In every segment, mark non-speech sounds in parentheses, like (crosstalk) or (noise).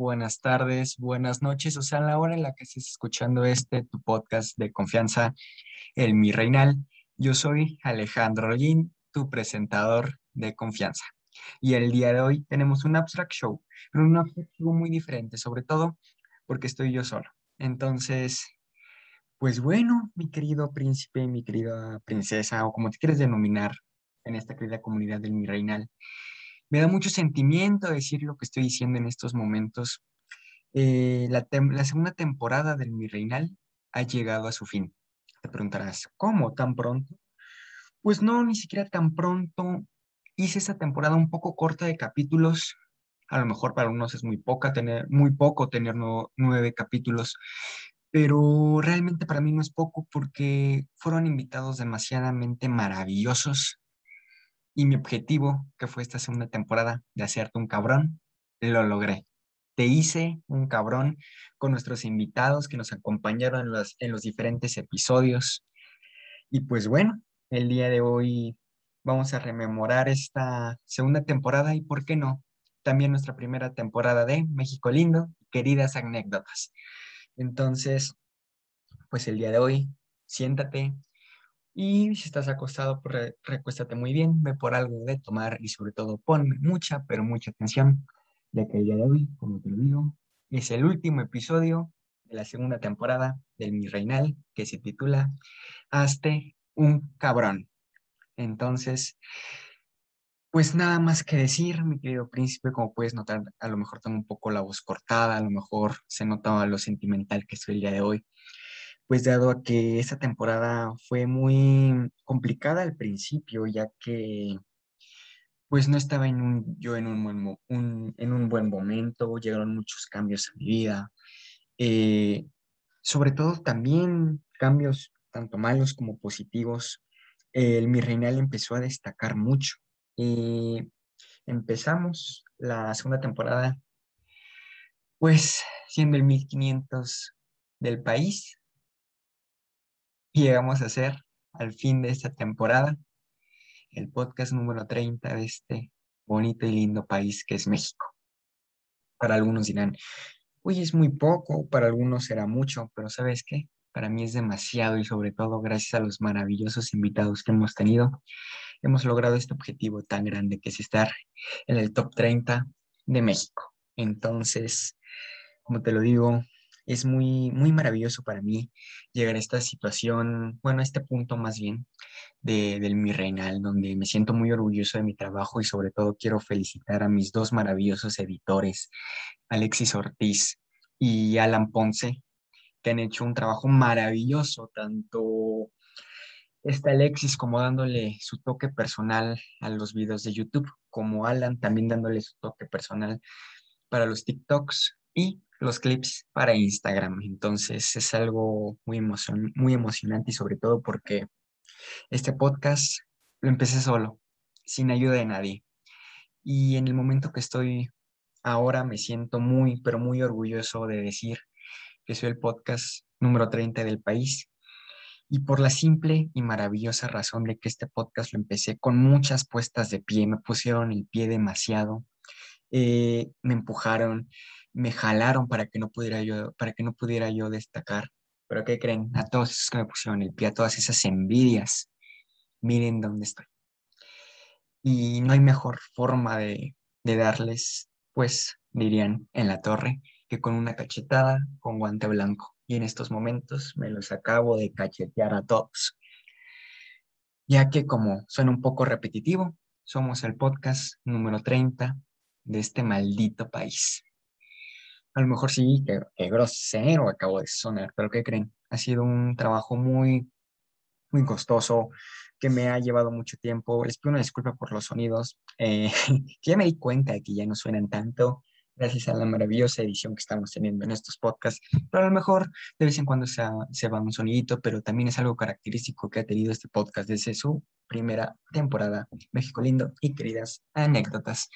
buenas tardes, buenas noches, o sea, la hora en la que estés escuchando este, tu podcast de confianza, el Mi Reinal. Yo soy Alejandro Rollín, tu presentador de confianza. Y el día de hoy tenemos un abstract show, pero un abstract show muy diferente, sobre todo porque estoy yo solo. Entonces, pues bueno, mi querido príncipe, mi querida princesa, o como te quieres denominar en esta querida comunidad del Mi Reinal, me da mucho sentimiento decir lo que estoy diciendo en estos momentos. Eh, la, segunda temporada del Mi Reinal ha llegado a su fin. Te preguntarás, ¿cómo tan pronto? Pues no, ni siquiera tan pronto. Hice esa temporada un poco corta de capítulos. A lo mejor para unos es muy poca tener, muy poco tener nueve capítulos, pero realmente para mí no es poco porque fueron invitados demasiadamente maravillosos y mi objetivo, que fue esta segunda temporada de hacerte un cabrón, lo logré. Te hice un cabrón con nuestros invitados que nos acompañaron en los, en los diferentes episodios. Y pues bueno, el día de hoy vamos a rememorar esta segunda temporada y, ¿por qué no? También nuestra primera temporada de México Lindo, queridas anécdotas. Entonces, pues el día de hoy, siéntate, y si estás acostado, pues re- recuéstate muy bien, ve por algo de tomar y sobre todo ponme mucha, pero mucha atención, ya que el día de hoy, como te lo digo, es el último episodio de la segunda temporada del Mi Reinal, que se titula Hazte un cabrón. Entonces, pues nada más que decir, mi querido príncipe, como puedes notar, a lo mejor tengo un poco la voz cortada, a lo mejor se nota lo sentimental que estoy el día de hoy pues dado a que esta temporada fue muy complicada al principio, ya que pues no estaba en un, yo en un, buen en un buen momento, llegaron muchos cambios a mi vida, eh, sobre todo también cambios tanto malos como positivos. El mi reinal empezó a destacar mucho. Eh, empezamos la segunda temporada, pues siendo el 1500 del país, llegamos a ser al fin de esta temporada el podcast número 30 de este bonito y lindo país que es México. Para algunos dirán, uy, es muy poco, para algunos será mucho, pero ¿sabes qué? Para mí es demasiado y sobre todo gracias a los maravillosos invitados que hemos tenido, hemos logrado este objetivo tan grande que es estar en el top 30 de México. Entonces, como te lo digo, es muy, muy maravilloso para mí llegar a esta situación, bueno, a este punto más bien de, del mi reinal, donde me siento muy orgulloso de mi trabajo y sobre todo quiero felicitar a mis dos maravillosos editores, Alexis Ortiz y Alan Ponce, que han hecho un trabajo maravilloso, tanto está Alexis como dándole su toque personal a los videos de YouTube, como Alan también dándole su toque personal para los TikToks y los clips para Instagram. Entonces es algo muy, muy emocionante y sobre todo porque este podcast lo empecé solo, sin ayuda de nadie. Y en el momento que estoy ahora me siento muy, pero muy orgulloso de decir que soy el podcast número 30 del país. Y por la simple y maravillosa razón de que este podcast lo empecé con muchas puestas de pie, me pusieron el pie demasiado, eh, me empujaron, me jalaron para que no pudiera yo, para que no pudiera yo destacar. Pero ¿qué creen? A todos esos que me pusieron el pie, a todas esas envidias, miren dónde estoy. Y no hay mejor forma de, de darles, pues, dirían, en la torre, que con una cachetada con guante blanco. Y en estos momentos me los acabo de cachetear a todos. Ya que como suena un poco repetitivo, somos el podcast número 30 de este maldito país. A lo mejor sí, que, grosero acabo de sonar, pero ¿qué creen? Ha sido un trabajo muy, muy costoso, que me ha llevado mucho tiempo. Les pido una disculpa por los sonidos, eh, (laughs) que ya me di cuenta de que ya no suenan tanto, gracias a la maravillosa edición que estamos teniendo en estos podcasts. Pero a lo mejor de vez en cuando se, se va un sonidito, pero también es algo característico que ha tenido este podcast desde su primera temporada. México lindo y queridas anécdotas.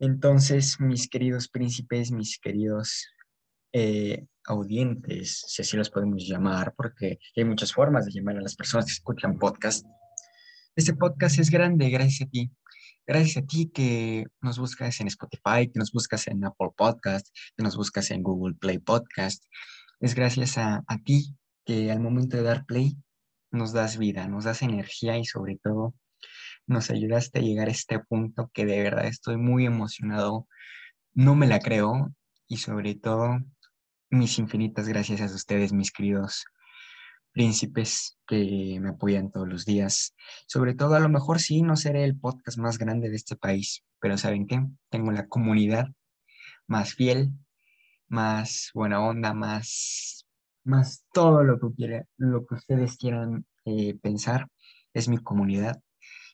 Entonces, mis queridos príncipes, mis queridos eh, audientes, si así los podemos llamar, porque hay muchas formas de llamar a las personas que escuchan podcast. Este podcast es grande gracias a ti. Gracias a ti que nos buscas en Spotify, que nos buscas en Apple Podcast, que nos buscas en Google Play Podcast. Es gracias a, a ti que al momento de dar play nos das vida, nos das energía y sobre todo nos ayudaste a llegar a este punto que de verdad estoy muy emocionado. No me la creo y sobre todo mis infinitas gracias a ustedes, mis queridos príncipes que me apoyan todos los días. Sobre todo, a lo mejor sí, no seré el podcast más grande de este país, pero ¿saben qué? Tengo la comunidad más fiel, más buena onda, más, más todo lo que, quiera, lo que ustedes quieran eh, pensar. Es mi comunidad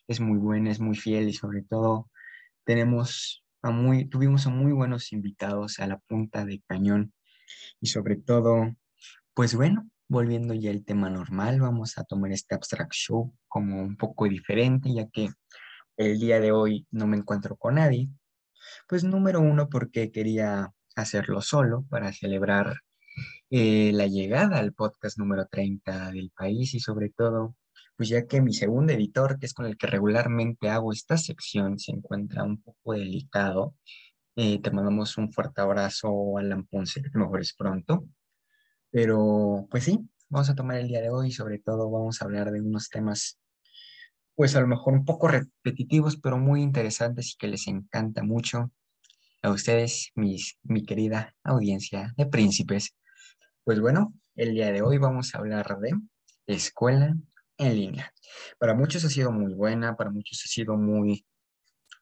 es muy buena, es muy fiel y sobre todo tenemos a muy, tuvimos a muy buenos invitados a la punta de cañón y sobre todo, pues bueno, volviendo ya al tema normal, vamos a tomar este abstract show como un poco diferente, ya que el día de hoy no me encuentro con nadie. Pues número uno, porque quería hacerlo solo para celebrar eh, la llegada al podcast número 30 del país y sobre todo pues ya que mi segundo editor, que es con el que regularmente hago esta sección, se encuentra un poco delicado. Eh, te mandamos un fuerte abrazo, Alan Ponce, que te mejores pronto. Pero, pues sí, vamos a tomar el día de hoy sobre todo vamos a hablar de unos temas, pues a lo mejor un poco repetitivos, pero muy interesantes y que les encanta mucho a ustedes, mis, mi querida audiencia de príncipes. Pues bueno, el día de hoy vamos a hablar de escuela en línea. Para muchos ha sido muy buena, para muchos ha sido muy,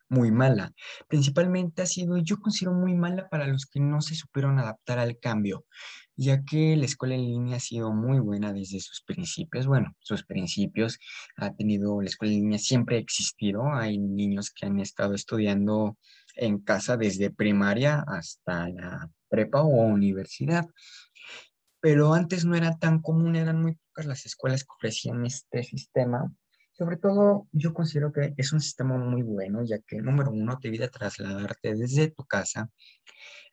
muy mala. Principalmente ha sido, yo considero muy mala para los que no se supieron adaptar al cambio, ya que la escuela en línea ha sido muy buena desde sus principios. Bueno, sus principios ha tenido, la escuela en línea siempre ha existido. Hay niños que han estado estudiando en casa desde primaria hasta la prepa o universidad pero antes no era tan común, eran muy pocas las escuelas que ofrecían este sistema. Sobre todo, yo considero que es un sistema muy bueno, ya que, número uno, te evita trasladarte desde tu casa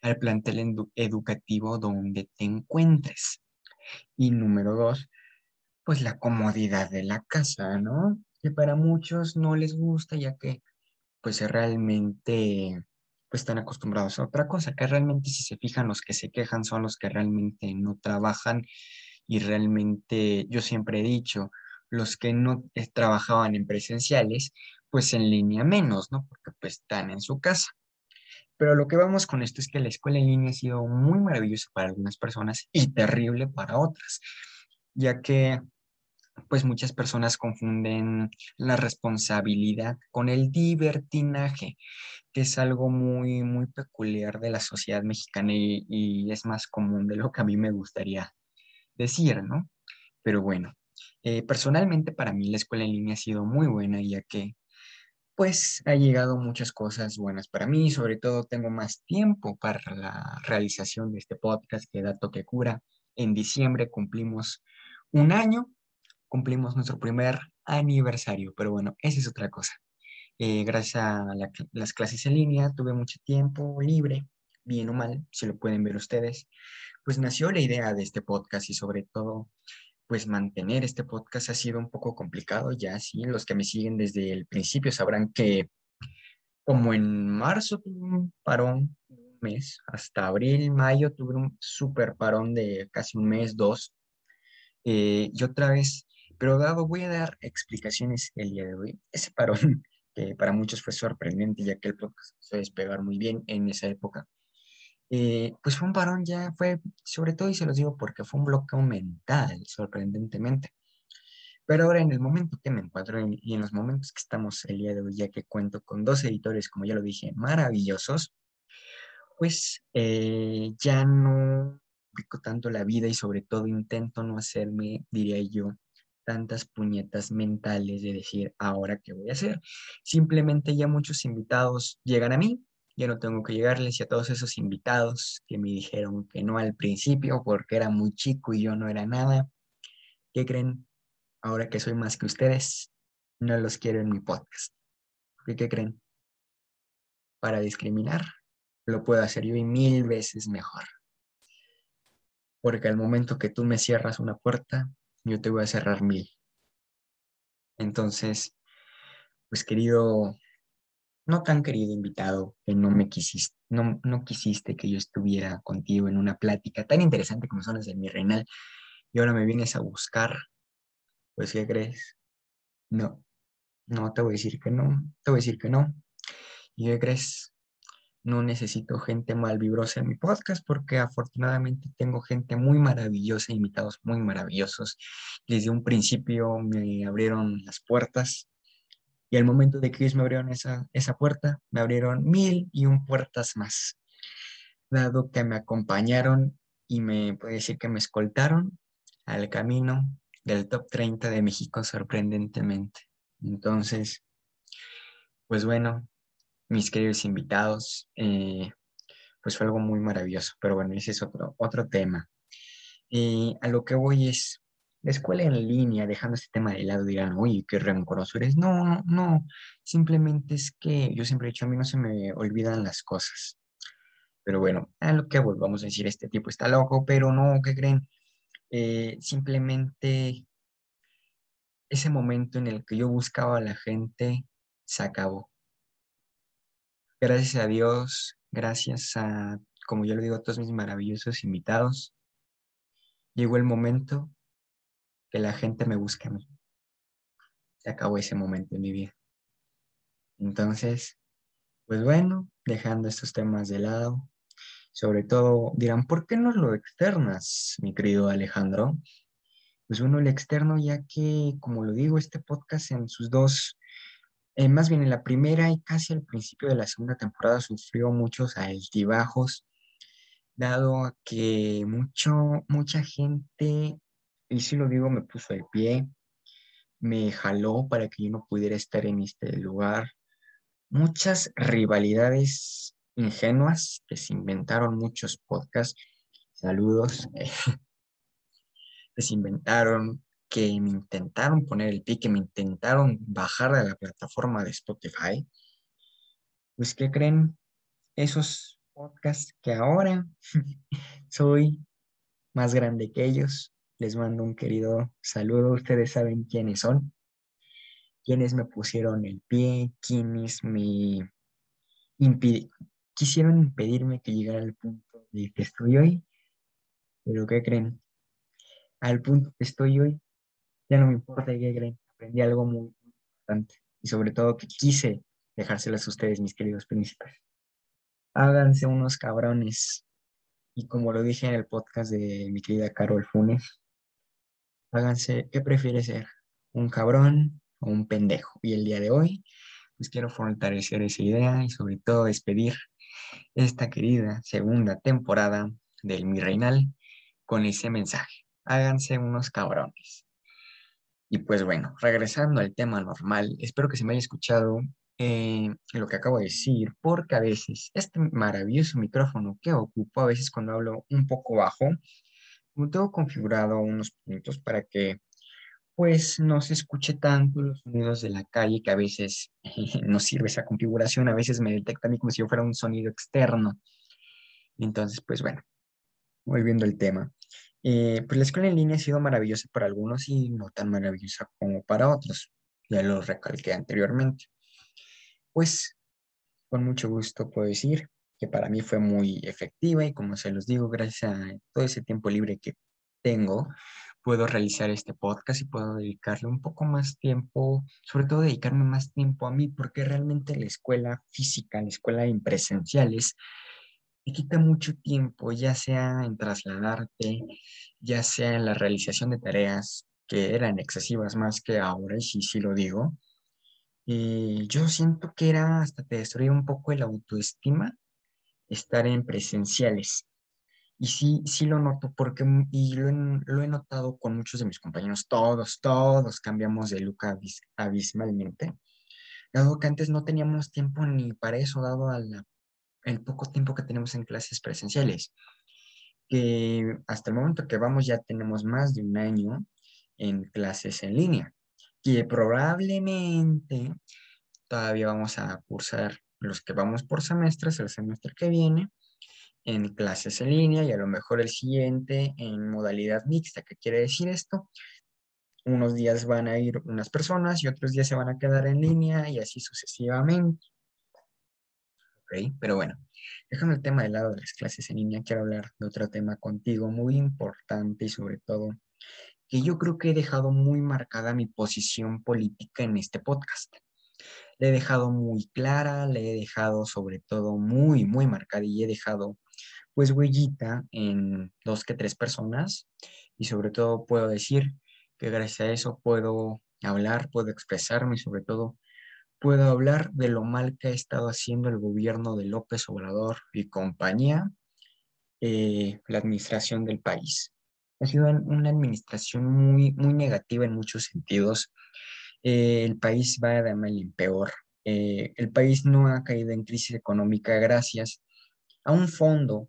al plantel educativo donde te encuentres. Y número dos, pues la comodidad de la casa, ¿no? Que para muchos no les gusta, ya que, pues realmente pues están acostumbrados a otra cosa, que realmente si se fijan los que se quejan son los que realmente no trabajan y realmente yo siempre he dicho, los que no eh, trabajaban en presenciales, pues en línea menos, ¿no? Porque pues están en su casa. Pero lo que vamos con esto es que la escuela en línea ha sido muy maravillosa para algunas personas y terrible para otras, ya que pues muchas personas confunden la responsabilidad con el divertinaje, que es algo muy, muy peculiar de la sociedad mexicana y, es más común de lo que a mí me gustaría decir, ¿no? Pero bueno, eh, personalmente para mí la escuela en línea ha sido muy buena, ya que pues ha llegado muchas cosas buenas para mí, sobre todo tengo más tiempo para la realización de este podcast que Dato que Cura. En diciembre cumplimos un año, cumplimos nuestro primer aniversario, pero bueno, esa es otra cosa. Eh, gracias a la- las clases en línea tuve mucho tiempo libre, bien o mal, si lo pueden ver ustedes, pues nació la idea de este podcast y sobre todo pues mantener este podcast ha sido un poco complicado ya, sí. Los que me siguen desde el principio sabrán que como en marzo tuve un parón un mes, hasta abril, mayo tuve un super parón de casi un mes, dos. Eh, y otra vez, pero dado, voy a dar explicaciones el día de hoy. Ese parón, (laughs) que para muchos fue sorprendente, ya que el podcast se despegar muy bien en esa época. Eh, pues fue un parón ya, fue, sobre todo, y se los digo porque fue un bloqueo mental, sorprendentemente. Pero ahora en el momento que me encuentro en- y en los momentos que estamos el día de hoy, ya que cuento con dos editores, como ya lo dije, maravillosos, pues eh, ya no pico tanto la vida y sobre todo intento no hacerme, diría yo, tantas puñetas mentales de decir, ahora qué voy a hacer. Simplemente ya muchos invitados llegan a mí, ya no tengo que llegarles y a todos esos invitados que me dijeron que no al principio porque era muy chico y yo no era nada, ¿qué creen? Ahora que soy más que ustedes, no los quiero en mi podcast. ¿Y qué creen? Para discriminar, lo puedo hacer yo y mil veces mejor. Porque al momento que tú me cierras una puerta, yo te voy a cerrar mil. Entonces, pues querido, no tan querido invitado, que no me quisiste, no, no quisiste que yo estuviera contigo en una plática tan interesante como son las de mi reinal, y ahora me vienes a buscar, pues ¿qué crees? No, no te voy a decir que no, te voy a decir que no. ¿Y qué crees? No necesito gente malvibrosa en mi podcast porque afortunadamente tengo gente muy maravillosa, invitados muy maravillosos. Desde un principio me abrieron las puertas y al momento de que me abrieron esa, esa puerta, me abrieron mil y un puertas más. Dado que me acompañaron y me puede decir que me escoltaron al camino del top 30 de México sorprendentemente. Entonces, pues bueno, mis queridos invitados, eh, pues fue algo muy maravilloso, pero bueno, ese es otro, otro tema. Y a lo que voy es, la escuela en línea, dejando este tema de lado, dirán, oye, qué rencoroso eres. No, no, no, simplemente es que yo siempre he dicho, a mí no se me olvidan las cosas. Pero bueno, a lo que voy, vamos a decir, este tipo está loco, pero no, ¿qué creen? Eh, simplemente ese momento en el que yo buscaba a la gente se acabó. Gracias a Dios, gracias a, como yo le digo a todos mis maravillosos invitados, llegó el momento que la gente me busque a mí. Se acabó ese momento en mi vida. Entonces, pues bueno, dejando estos temas de lado, sobre todo dirán, ¿por qué no lo externas, mi querido Alejandro? Pues bueno, el externo, ya que, como lo digo, este podcast en sus dos, eh, más bien en la primera y casi al principio de la segunda temporada sufrió muchos altibajos, dado que mucho, mucha gente, y si lo digo, me puso el pie, me jaló para que yo no pudiera estar en este lugar. Muchas rivalidades ingenuas que se inventaron muchos podcasts. Saludos. (laughs) que se inventaron, que me intentaron poner el pie, que me intentaron bajar de la plataforma de Spotify. Pues, ¿qué creen? Esos podcasts que ahora (laughs) soy más grande que ellos. Les mando un querido saludo. Ustedes saben quiénes son. Quienes me pusieron el pie, quienes me quisieron impedirme que llegara al punto de que estoy hoy. Pero ¿qué creen? Al punto que estoy hoy, ya no me importa creen, aprendí algo muy importante y sobre todo que quise dejárselas a ustedes, mis queridos príncipes. Háganse unos cabrones. Y como lo dije en el podcast de mi querida Carol Funes, háganse, ¿qué prefiere ser? ¿Un cabrón o un pendejo? Y el día de hoy, pues quiero fortalecer esa idea y sobre todo despedir esta querida segunda temporada del Mi Reinal con ese mensaje. Háganse unos cabrones. Y pues bueno, regresando al tema normal, espero que se me haya escuchado eh, lo que acabo de decir, porque a veces este maravilloso micrófono que ocupo, a veces cuando hablo un poco bajo, como tengo configurado unos puntos para que pues no se escuche tanto los sonidos de la calle, que a veces (laughs) no sirve esa configuración, a veces me detecta a mí como si yo fuera un sonido externo. Entonces, pues bueno, volviendo al tema. Eh, pues la escuela en línea ha sido maravillosa para algunos y no tan maravillosa como para otros. Ya lo recalqué anteriormente. Pues con mucho gusto puedo decir que para mí fue muy efectiva y como se los digo, gracias a todo ese tiempo libre que tengo, puedo realizar este podcast y puedo dedicarle un poco más tiempo, sobre todo dedicarme más tiempo a mí, porque realmente la escuela física, la escuela en presenciales, te quita mucho tiempo, ya sea en trasladarte, ya sea en la realización de tareas que eran excesivas más que ahora, y sí, sí lo digo. Y yo siento que era hasta te destruía un poco el autoestima estar en presenciales. Y sí, sí lo noto porque, y lo lo he notado con muchos de mis compañeros, todos, todos cambiamos de look abis, abismalmente, dado que antes no teníamos tiempo ni para eso, dado al el poco tiempo que tenemos en clases presenciales, que hasta el momento que vamos ya tenemos más de un año en clases en línea, que probablemente todavía vamos a cursar los que vamos por semestres el semestre que viene en clases en línea y a lo mejor el siguiente en modalidad mixta. ¿Qué quiere decir esto? Unos días van a ir unas personas y otros días se van a quedar en línea y así sucesivamente. Pero bueno, dejando el tema de lado de las clases en línea, quiero hablar de otro tema contigo muy importante y sobre todo que yo creo que he dejado muy marcada mi posición política en este podcast. Le he dejado muy clara, le he dejado sobre todo muy, muy marcada y he dejado pues huellita en dos que tres personas y sobre todo puedo decir que gracias a eso puedo hablar, puedo expresarme y sobre todo puedo hablar de lo mal que ha estado haciendo el gobierno de López Obrador y compañía, eh, la administración del país. Ha sido una administración muy, muy negativa en muchos sentidos. Eh, el país va de mal en peor. Eh, el país no ha caído en crisis económica gracias a un fondo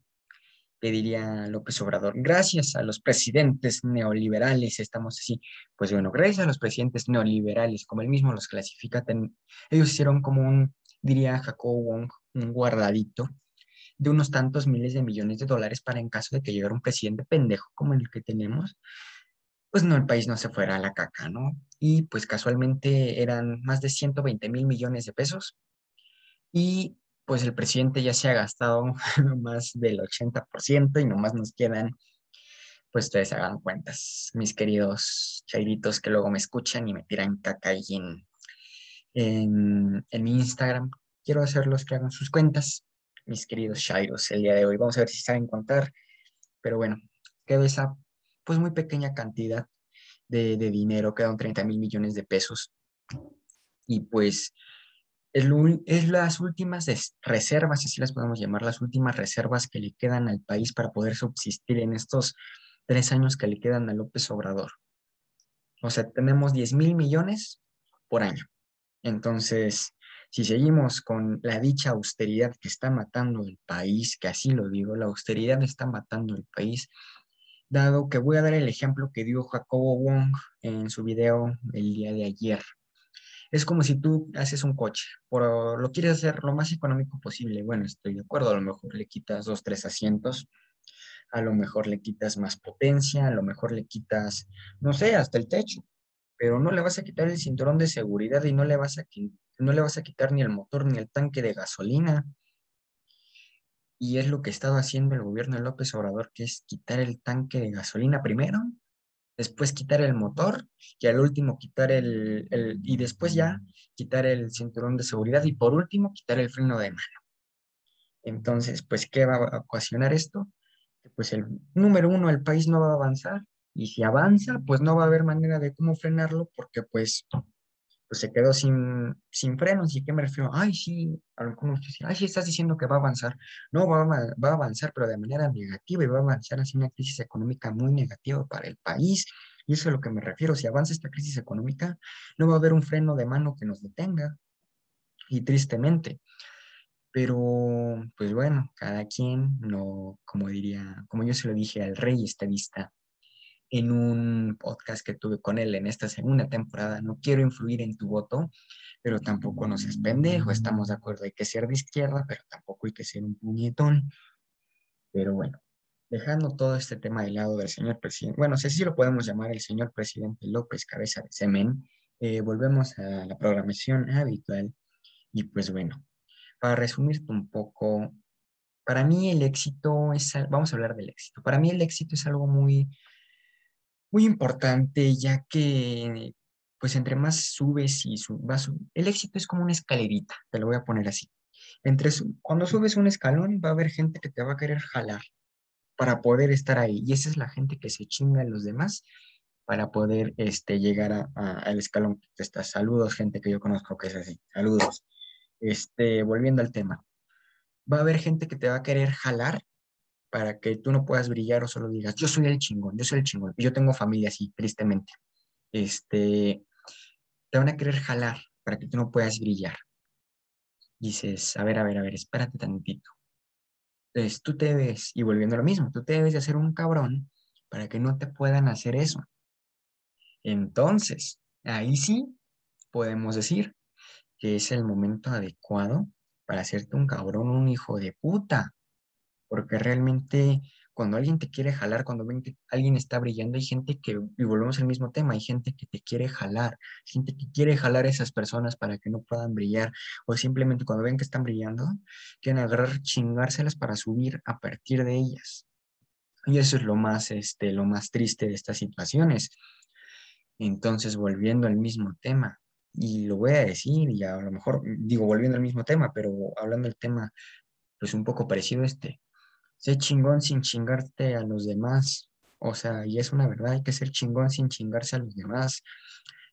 que diría López Obrador, gracias a los presidentes neoliberales estamos así. Pues bueno, gracias a los presidentes neoliberales, como él mismo los clasifica, ellos hicieron como un, diría Jacobo Wong, un guardadito de unos tantos miles de millones de dólares para en caso de que llegara un presidente pendejo como el que tenemos, pues no, el país no se fuera a la caca, ¿no? Y pues casualmente eran más de 120 mil millones de pesos y pues el presidente ya se ha gastado (laughs) más del 80% y nomás nos quedan, pues ustedes hagan cuentas, mis queridos chairitos que luego me escuchan y me tiran caca ahí en, en, en mi Instagram. Quiero hacerlos que hagan sus cuentas, mis queridos chairos, el día de hoy. Vamos a ver si saben contar, pero bueno, quedó esa pues muy pequeña cantidad de, de dinero, quedan 30 mil millones de pesos. Y pues es, las últimas reservas, así las podemos llamar, las últimas reservas que le quedan al país para poder subsistir en estos tres años que le quedan a López Obrador. O sea, tenemos 10 mil millones por año. Entonces, si seguimos con la dicha austeridad que está matando el país, que así lo digo, la austeridad está matando el país, dado que voy a dar el ejemplo que dio Jacobo Wong en su video el día de ayer. Es como si tú haces un coche, pero lo quieres hacer lo más económico posible. Bueno, estoy de acuerdo, a lo mejor le quitas dos, tres asientos, a lo mejor le quitas más potencia, a lo mejor le quitas, no sé, hasta el techo, pero no le vas a quitar el cinturón de seguridad y no le vas a, no le vas a quitar ni el motor ni el tanque de gasolina. Y es lo que ha estado haciendo el gobierno de López Obrador, que es quitar el tanque de gasolina primero después quitar el motor y al último quitar el, el, y después ya quitar el cinturón de seguridad y por último quitar el freno de mano. Entonces, pues, ¿qué va a ocasionar esto? Pues el número uno, el país no va a avanzar y si avanza, pues no va a haber manera de cómo frenarlo porque pues, pues se quedó sin, sin frenos. ¿Y qué me refiero? Ay, sí, algunos dicen, ay, sí, estás diciendo que va a avanzar. No, va a, va a avanzar, pero de manera negativa y va a avanzar así una crisis económica muy negativa para el país. Y eso es a lo que me refiero. Si avanza esta crisis económica, no va a haber un freno de mano que nos detenga. Y tristemente. Pero, pues bueno, cada quien, no, como diría, como yo se lo dije al rey estadista en un podcast que tuve con él en esta segunda temporada, no quiero influir en tu voto, pero tampoco nos seas pendejo, estamos de acuerdo, hay que ser de izquierda, pero tampoco hay que ser un puñetón. Pero bueno, dejando todo este tema de lado del señor presidente, bueno, sé si lo podemos llamar el señor presidente López Cabeza de Semen, eh, volvemos a la programación habitual y pues bueno, para resumirte un poco, para mí el éxito es, vamos a hablar del éxito, para mí el éxito es algo muy, muy importante, ya que pues entre más subes y su- vas, el éxito es como una escalerita, te lo voy a poner así. Entre cuando subes un escalón va a haber gente que te va a querer jalar para poder estar ahí, y esa es la gente que se chinga a los demás para poder este, llegar a- a- al escalón que estás. Saludos, gente que yo conozco que es así. Saludos. Este, volviendo al tema, va a haber gente que te va a querer jalar para que tú no puedas brillar o solo digas, yo soy el chingón, yo soy el chingón. Y yo tengo familia así, tristemente. Este, te van a querer jalar para que tú no puedas brillar. Dices, a ver, a ver, a ver, espérate tantito. Entonces, tú te ves, y volviendo a lo mismo, tú te debes de hacer un cabrón para que no te puedan hacer eso. Entonces, ahí sí podemos decir que es el momento adecuado para hacerte un cabrón, un hijo de puta. Porque realmente cuando alguien te quiere jalar, cuando ven que alguien está brillando, hay gente que, y volvemos al mismo tema, hay gente que te quiere jalar, gente que quiere jalar a esas personas para que no puedan brillar, o simplemente cuando ven que están brillando, quieren agarrar, chingárselas para subir a partir de ellas. Y eso es lo más, este, lo más triste de estas situaciones. Entonces, volviendo al mismo tema, y lo voy a decir, y a lo mejor digo volviendo al mismo tema, pero hablando del tema, pues un poco parecido a este, sé chingón sin chingarte a los demás. O sea, y es una verdad, hay que ser chingón sin chingarse a los demás.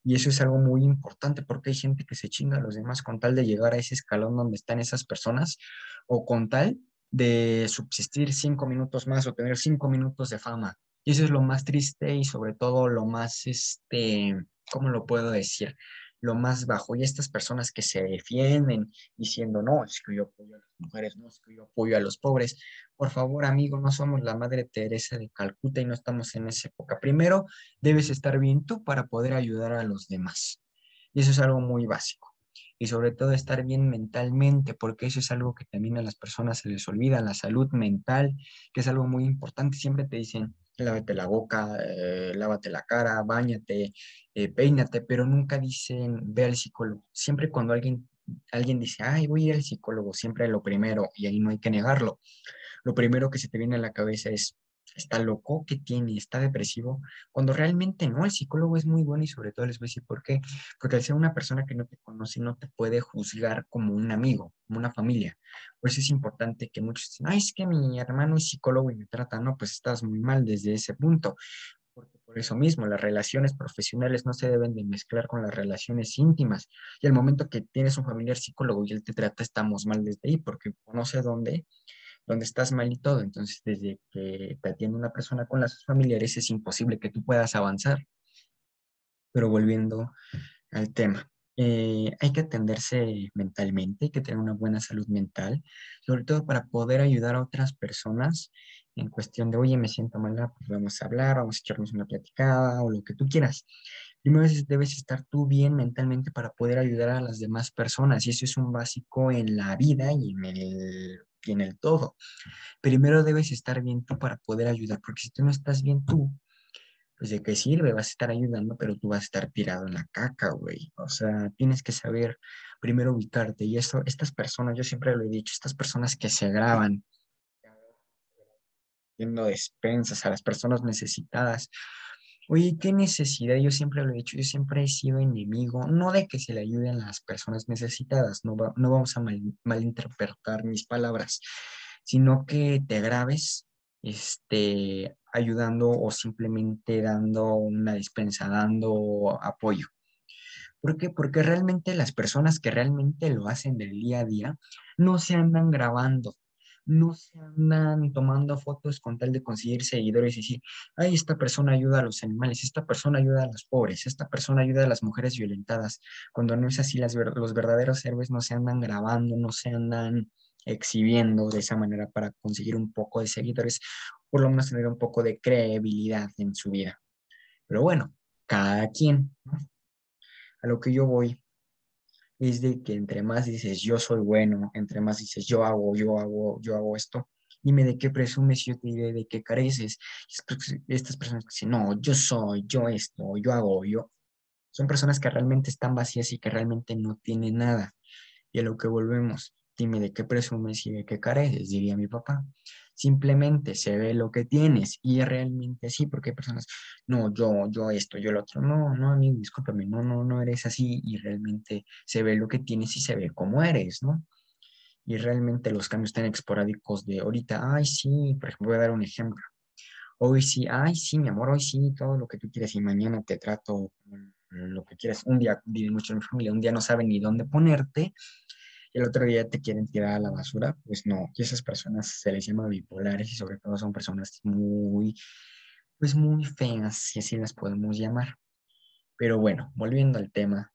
Y eso es algo muy importante porque hay gente que se chinga a los demás con tal de llegar a ese escalón donde están esas personas o con tal de subsistir cinco minutos más o tener cinco minutos de fama. Y eso es lo más triste y sobre todo lo más, este, ¿cómo lo puedo decir? Lo más bajo. Y estas personas que se defienden diciendo, no, es que yo apoyo a las mujeres, no, es que yo apoyo a los pobres. Por favor, amigo, no somos la Madre Teresa de Calcuta y no estamos en esa época. Primero, debes estar bien tú para poder ayudar a los demás. Y eso es algo muy básico. Y sobre todo estar bien mentalmente, porque eso es algo que también a las personas se les olvida, la salud mental, que es algo muy importante. Siempre te dicen, lávate la boca, eh, lávate la cara, bañate, eh, peínate, pero nunca dicen, ve al psicólogo. Siempre cuando alguien, alguien dice, ay, voy a ir al psicólogo, siempre lo primero, y ahí no hay que negarlo, lo primero que se te viene a la cabeza es, ¿está loco? ¿Qué tiene? ¿Está depresivo? Cuando realmente no, el psicólogo es muy bueno y sobre todo les voy a decir por qué. Porque al ser una persona que no te conoce, no te puede juzgar como un amigo, como una familia. Por eso es importante que muchos dicen, ay, es que mi hermano es psicólogo y me trata, no, pues estás muy mal desde ese punto. Porque por eso mismo, las relaciones profesionales no se deben de mezclar con las relaciones íntimas. Y al momento que tienes un familiar psicólogo y él te trata, estamos mal desde ahí, porque conoce dónde donde estás mal y todo. Entonces, desde que te atiende una persona con lazos familiares, es imposible que tú puedas avanzar. Pero volviendo al tema, eh, hay que atenderse mentalmente, hay que tener una buena salud mental, sobre todo para poder ayudar a otras personas en cuestión de, oye, me siento mal, pues vamos a hablar, vamos a echarnos una platicada o lo que tú quieras. Primero debes estar tú bien mentalmente para poder ayudar a las demás personas y eso es un básico en la vida y en el y en el todo. Primero debes estar bien tú para poder ayudar, porque si tú no estás bien tú, pues de qué sirve, vas a estar ayudando, pero tú vas a estar tirado en la caca, güey. O sea, tienes que saber primero ubicarte. Y esto, estas personas, yo siempre lo he dicho, estas personas que se graban viendo despensas a las personas necesitadas, Oye, qué necesidad, yo siempre lo he dicho, yo siempre he sido enemigo, no de que se le ayuden a las personas necesitadas, no, va- no vamos a mal- malinterpretar mis palabras, sino que te grabes este, ayudando o simplemente dando una despensa, dando apoyo. ¿Por qué? Porque realmente las personas que realmente lo hacen del día a día no se andan grabando, no se andan tomando fotos con tal de conseguir seguidores y decir, ay, esta persona ayuda a los animales, esta persona ayuda a los pobres, esta persona ayuda a las mujeres violentadas. Cuando no es así, los verdaderos héroes no se andan grabando, no se andan exhibiendo de esa manera para conseguir un poco de seguidores, por lo menos tener un poco de credibilidad en su vida. Pero bueno, cada quien, ¿no? A lo que yo voy es de que entre más dices yo soy bueno, entre más dices yo hago, yo hago, yo hago esto, dime de qué presumes, yo te diré de qué careces. Estas personas que dicen, no, yo soy, yo esto, yo hago, yo, son personas que realmente están vacías y que realmente no tienen nada. Y a lo que volvemos, dime de qué presumes y de qué careces, diría mi papá. Simplemente se ve lo que tienes y realmente así, porque hay personas, no, yo, yo esto, yo lo otro, no, no, amigo, discúlpame, no, no, no eres así y realmente se ve lo que tienes y se ve cómo eres, ¿no? Y realmente los cambios tan esporádicos de ahorita, ay, sí, por ejemplo, voy a dar un ejemplo. Hoy sí, ay, sí, mi amor, hoy sí, todo lo que tú quieres y mañana te trato lo que quieras. Un día, diré mucho en mi familia, un día no saben ni dónde ponerte y el otro día te quieren tirar a la basura, pues no. Y esas personas se les llama bipolares y sobre todo son personas muy, pues muy feas, si así las podemos llamar. Pero bueno, volviendo al tema,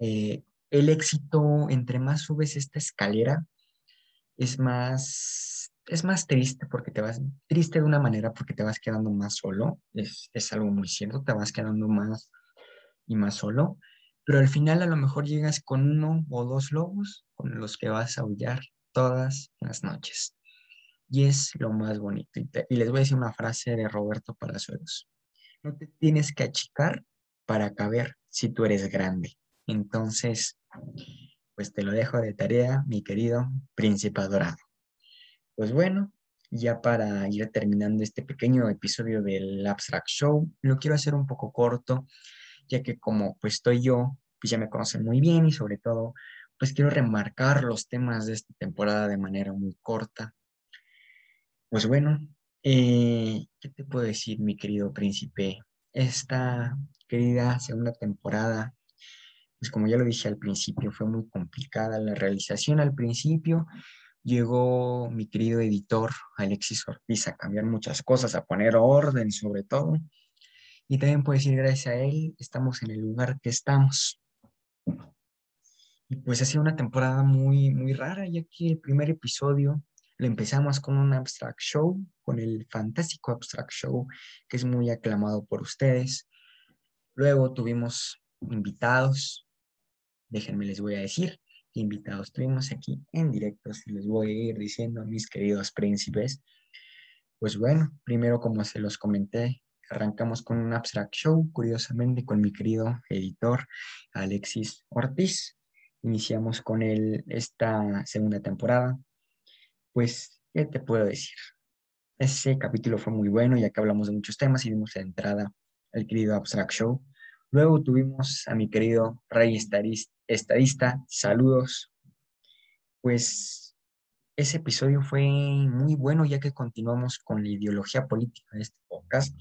eh, el éxito, entre más subes esta escalera, es más, es más triste porque te vas, triste de una manera porque te vas quedando más solo, es, es algo muy cierto, te vas quedando más y más solo, pero al final a lo mejor llegas con uno o dos lobos con los que vas a aullar todas las noches. Y es lo más bonito. Y, les voy a decir una frase de Roberto Palazuelos. No te tienes que achicar para caber si tú eres grande. Entonces, pues te lo dejo de tarea, mi querido príncipe adorado. Pues bueno, ya para ir terminando este pequeño episodio del Abstract Show, lo quiero hacer un poco corto, ya que como pues estoy yo, pues ya me conocen muy bien y sobre todo, pues quiero remarcar los temas de esta temporada de manera muy corta. Pues bueno, eh, ¿qué te puedo decir, mi querido príncipe? Esta querida segunda temporada pues como ya lo dije al principio, fue muy complicada la realización al principio. Llegó mi querido editor Alexis Ortiz a cambiar muchas cosas, a poner orden sobre todo. Y también puedo decir, gracias a él, estamos en el lugar que estamos. Y pues ha sido una temporada muy, muy rara, ya que el primer episodio lo empezamos con un abstract show, con el fantástico abstract show, que es muy aclamado por ustedes. Luego tuvimos invitados, déjenme les voy a decir invitados tuvimos aquí en directo, si les voy a ir diciendo, mis queridos príncipes. Pues bueno, primero como se los comenté, arrancamos con un abstract show, curiosamente con mi querido editor Alexis Ortiz. Iniciamos con él esta segunda temporada. Pues, ¿qué te puedo decir? Ese capítulo fue muy bueno, ya que hablamos de muchos temas y dimos la entrada al querido Abstract Show. Luego tuvimos a mi querido Rey Estadis- Estadista, saludos. Pues ese episodio fue muy bueno ya que continuamos con la ideología política de este podcast.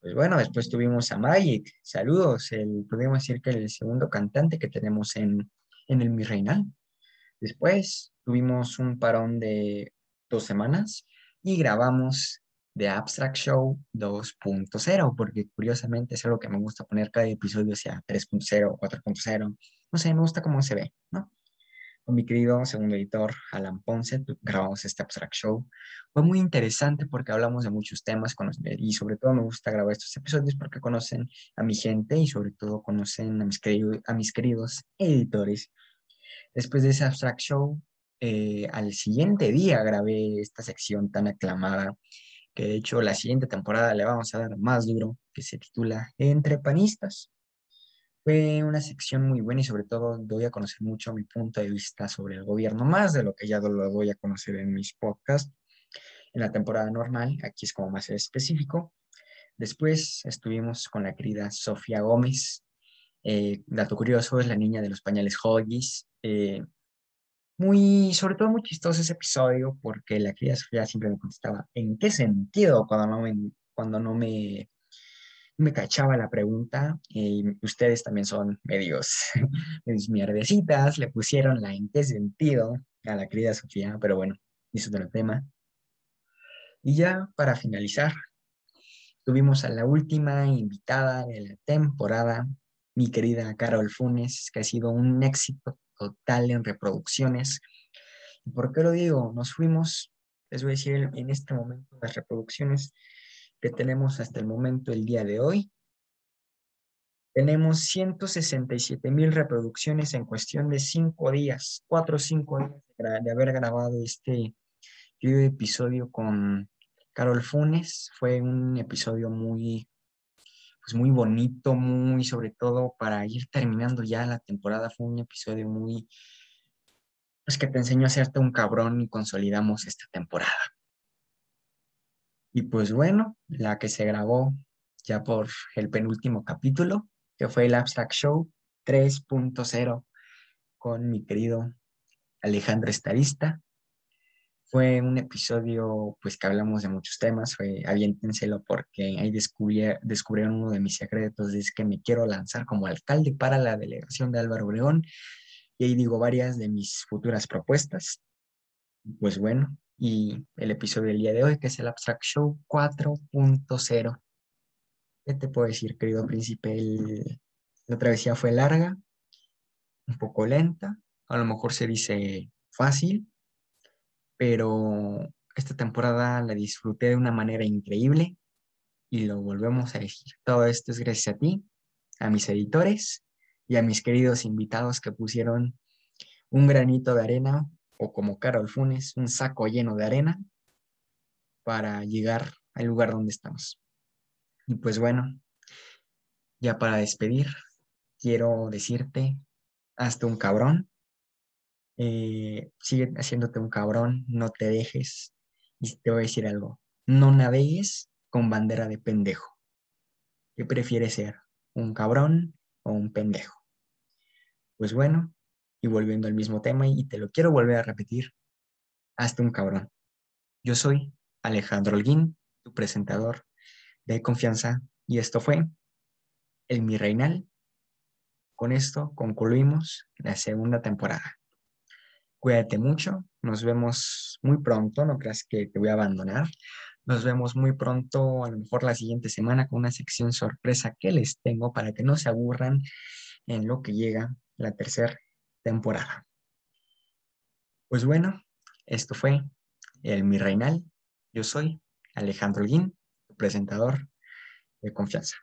Pues bueno, después tuvimos a Magic, saludos, el, podemos decir que el segundo cantante que tenemos en, en el Mi Reinal. Después tuvimos un parón de dos semanas y grabamos The Abstract Show 2.0, porque curiosamente es algo que me gusta poner cada episodio sea 3.0, 4.0, no sé, me gusta cómo se ve, ¿no? Con mi querido segundo editor, Alan Ponce, grabamos este Abstract Show. Fue muy interesante porque hablamos de muchos temas cono- y sobre todo me gusta grabar estos episodios porque conocen a mi gente y sobre todo conocen a mis, querido- a mis queridos editores. Después de ese Abstract Show, eh, al siguiente día grabé esta sección tan aclamada que de hecho la siguiente temporada le vamos a dar más duro, que se titula Entre Panistas. Fue una sección muy buena y sobre todo doy a conocer mucho mi punto de vista sobre el gobierno, más de lo que ya lo doy a conocer en mis podcasts. En la temporada normal, aquí es como más específico, Después estuvimos con la querida Sofía Gómez. Eh, dato curioso, es la niña de los pañales Hoggies. Eh, muy, sobre todo muy chistoso ese episodio porque la querida Sofía siempre me contestaba, ¿en qué sentido? Cuando no me, cuando no me, me cachaba la pregunta. Y ustedes también son medios, (laughs) medios mierdecitas, le pusieron la ¿en qué sentido? a la querida Sofía, pero bueno, es otro tema. Y ya para finalizar, tuvimos a la última invitada de la temporada, mi querida Carol Funes, que ha sido un éxito total en reproducciones. ¿Y por qué lo digo? Nos fuimos, les voy a decir en este momento las reproducciones tenemos hasta el momento, el día de hoy. Tenemos 167 mil reproducciones en cuestión de cinco días, cuatro o cinco días de haber grabado este episodio con Carol Funes. Fue un episodio muy, pues muy bonito, muy sobre todo para ir terminando ya la temporada. Fue un episodio muy, pues que te enseñó a hacerte un cabrón y consolidamos esta temporada. Y pues bueno, la que se grabó ya por el penúltimo capítulo, que fue el Abstract Show 3.0 con mi querido Alejandro Estadista. Fue un episodio, pues, que hablamos de muchos temas, fue aviéntenselo porque ahí descubrieron uno de mis secretos, es que me quiero lanzar como alcalde para la delegación de Álvaro Obregón, y ahí digo varias de mis futuras propuestas. Pues bueno, y el episodio del día de hoy, que es el Abstract Show 4.0. ¿Qué te puedo decir, querido príncipe? la travesía fue larga, un poco lenta, a lo mejor se dice fácil, pero esta temporada la disfruté de una manera increíble y lo volvemos a decir. Todo esto es gracias a ti, a mis editores y a mis queridos invitados que pusieron un granito de arena o como Carol Funes, un saco lleno de arena para llegar al lugar donde estamos. Y pues bueno, ya para despedir, quiero decirte, hazte un cabrón, eh, sigue haciéndote un cabrón, no te dejes. Y te voy a decir algo, no navegues con bandera de pendejo. ¿Qué prefieres ser? ¿Un cabrón o un pendejo? Pues bueno, y volviendo al mismo tema, y te lo quiero volver a repetir, hazte un cabrón. Yo soy Alejandro Holguín, tu presentador de confianza, y esto fue El Mi Reinal. Con esto concluimos la segunda temporada. Cuídate mucho, nos vemos muy pronto, no creas que te voy a abandonar. Nos vemos muy pronto, a lo mejor la siguiente semana, con una sección sorpresa que les tengo para que no se aburran en lo que llega la tercera temporada. Pues bueno, esto fue el Mi Reinal. Yo soy Alejandro Guín, presentador de confianza.